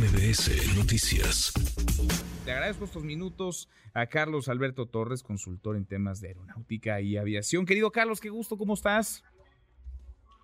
MBS Noticias. Le agradezco estos minutos a Carlos Alberto Torres, consultor en temas de aeronáutica y aviación. Querido Carlos, qué gusto, ¿cómo estás?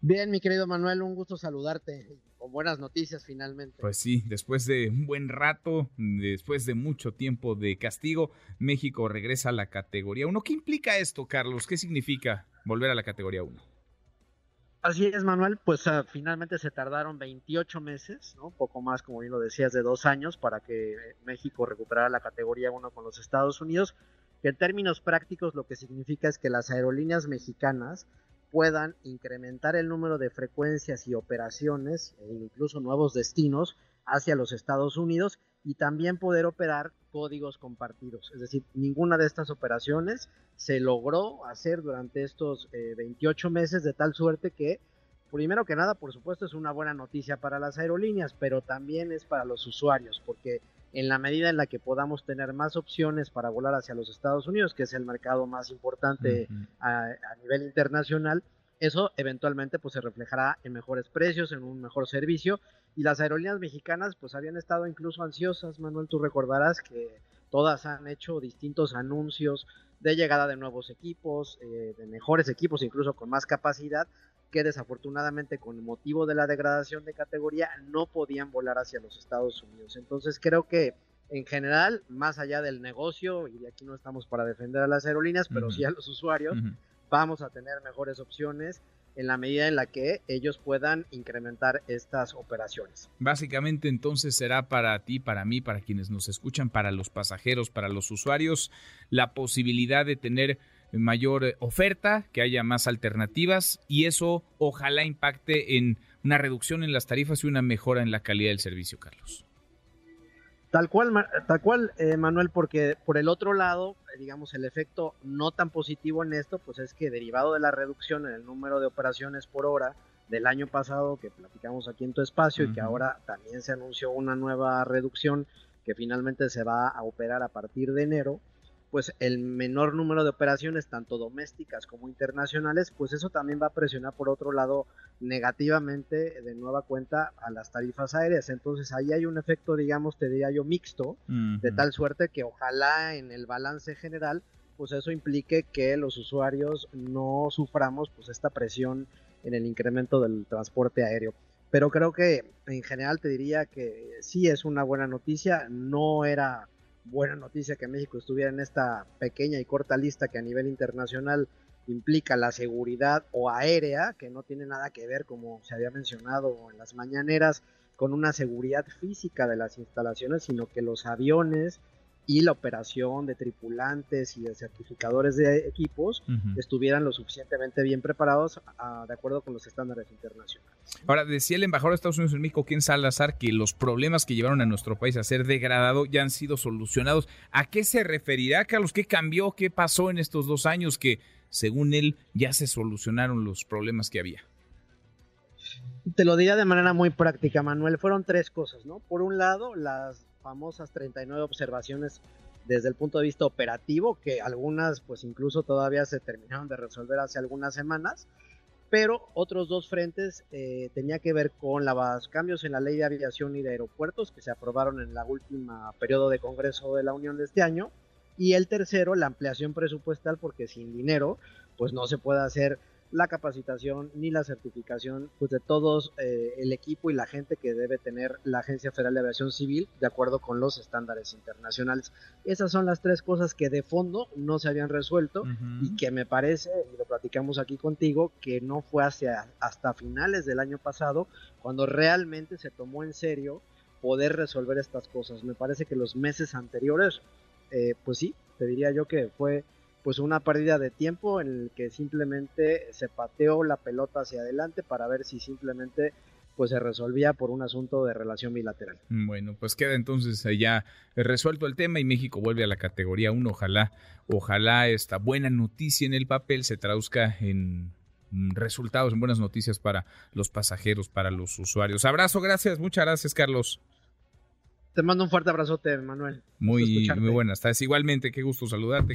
Bien, mi querido Manuel, un gusto saludarte. Con buenas noticias finalmente. Pues sí, después de un buen rato, después de mucho tiempo de castigo, México regresa a la categoría 1. ¿Qué implica esto, Carlos? ¿Qué significa volver a la categoría 1? Así es, Manuel, pues uh, finalmente se tardaron 28 meses, ¿no? poco más, como bien lo decías, de dos años para que México recuperara la categoría 1 con los Estados Unidos, que en términos prácticos lo que significa es que las aerolíneas mexicanas puedan incrementar el número de frecuencias y operaciones e incluso nuevos destinos hacia los Estados Unidos y también poder operar códigos compartidos. Es decir, ninguna de estas operaciones se logró hacer durante estos 28 eh, meses de tal suerte que, primero que nada, por supuesto, es una buena noticia para las aerolíneas, pero también es para los usuarios, porque en la medida en la que podamos tener más opciones para volar hacia los Estados Unidos, que es el mercado más importante a, a nivel internacional, eso eventualmente pues se reflejará en mejores precios, en un mejor servicio. Y las aerolíneas mexicanas pues habían estado incluso ansiosas, Manuel, tú recordarás que todas han hecho distintos anuncios de llegada de nuevos equipos, eh, de mejores equipos, incluso con más capacidad, que desafortunadamente con motivo de la degradación de categoría no podían volar hacia los Estados Unidos. Entonces creo que en general, más allá del negocio, y de aquí no estamos para defender a las aerolíneas, pero sí a los usuarios, vamos a tener mejores opciones en la medida en la que ellos puedan incrementar estas operaciones. Básicamente entonces será para ti, para mí, para quienes nos escuchan, para los pasajeros, para los usuarios, la posibilidad de tener mayor oferta, que haya más alternativas y eso ojalá impacte en una reducción en las tarifas y una mejora en la calidad del servicio, Carlos. Tal cual, tal cual, eh, Manuel, porque por el otro lado, eh, digamos, el efecto no tan positivo en esto, pues es que derivado de la reducción en el número de operaciones por hora del año pasado que platicamos aquí en tu espacio y que ahora también se anunció una nueva reducción que finalmente se va a operar a partir de enero, pues el menor número de operaciones, tanto domésticas como internacionales, pues eso también va a presionar por otro lado negativamente de nueva cuenta a las tarifas aéreas. Entonces ahí hay un efecto, digamos, te diría yo, mixto, de tal suerte que ojalá en el balance general, pues eso implique que los usuarios no suframos pues esta presión en el incremento del transporte aéreo. Pero creo que en general te diría que sí es una buena noticia, no era buena noticia que México estuviera en esta pequeña y corta lista que a nivel internacional implica la seguridad o aérea, que no tiene nada que ver, como se había mencionado en las mañaneras, con una seguridad física de las instalaciones, sino que los aviones y la operación de tripulantes y de certificadores de equipos estuvieran lo suficientemente bien preparados de acuerdo con los estándares internacionales. Ahora, decía el embajador de Estados Unidos en México, Ken Salazar, que los problemas que llevaron a nuestro país a ser degradado ya han sido solucionados. ¿A qué se referirá, Carlos? ¿Qué cambió? ¿Qué pasó en estos dos años que, según él, ya se solucionaron los problemas que había? Te lo diría de manera muy práctica, Manuel. Fueron tres cosas, ¿no? Por un lado, las famosas 39 observaciones desde el punto de vista operativo, que algunas pues incluso todavía se terminaron de resolver hace algunas semanas, pero otros dos frentes eh, tenía que ver con los cambios en la ley de aviación y de aeropuertos que se aprobaron en la última periodo de Congreso de la Unión de este año, y el tercero, la ampliación presupuestal, porque sin dinero pues no se puede hacer la capacitación ni la certificación pues de todos eh, el equipo y la gente que debe tener la Agencia Federal de Aviación Civil de acuerdo con los estándares internacionales. Esas son las tres cosas que de fondo no se habían resuelto y que me parece, y lo platicamos aquí contigo, que no fue hacia, hasta finales del año pasado cuando realmente se tomó en serio poder resolver estas cosas. Me parece que los meses anteriores, eh, pues sí, te diría yo que fue pues una pérdida de tiempo en el que simplemente se pateó la pelota hacia adelante para ver si simplemente pues se resolvía por un asunto de relación bilateral. Bueno, pues queda entonces ya resuelto el tema y México vuelve a la categoría 1. Ojalá, ojalá esta buena noticia en el papel se traduzca en resultados, en buenas noticias para los pasajeros, para los usuarios. Abrazo, gracias, muchas gracias, Carlos. Te mando un fuerte abrazote, Manuel. Muy, muy buenas. Estás igualmente, qué gusto saludarte.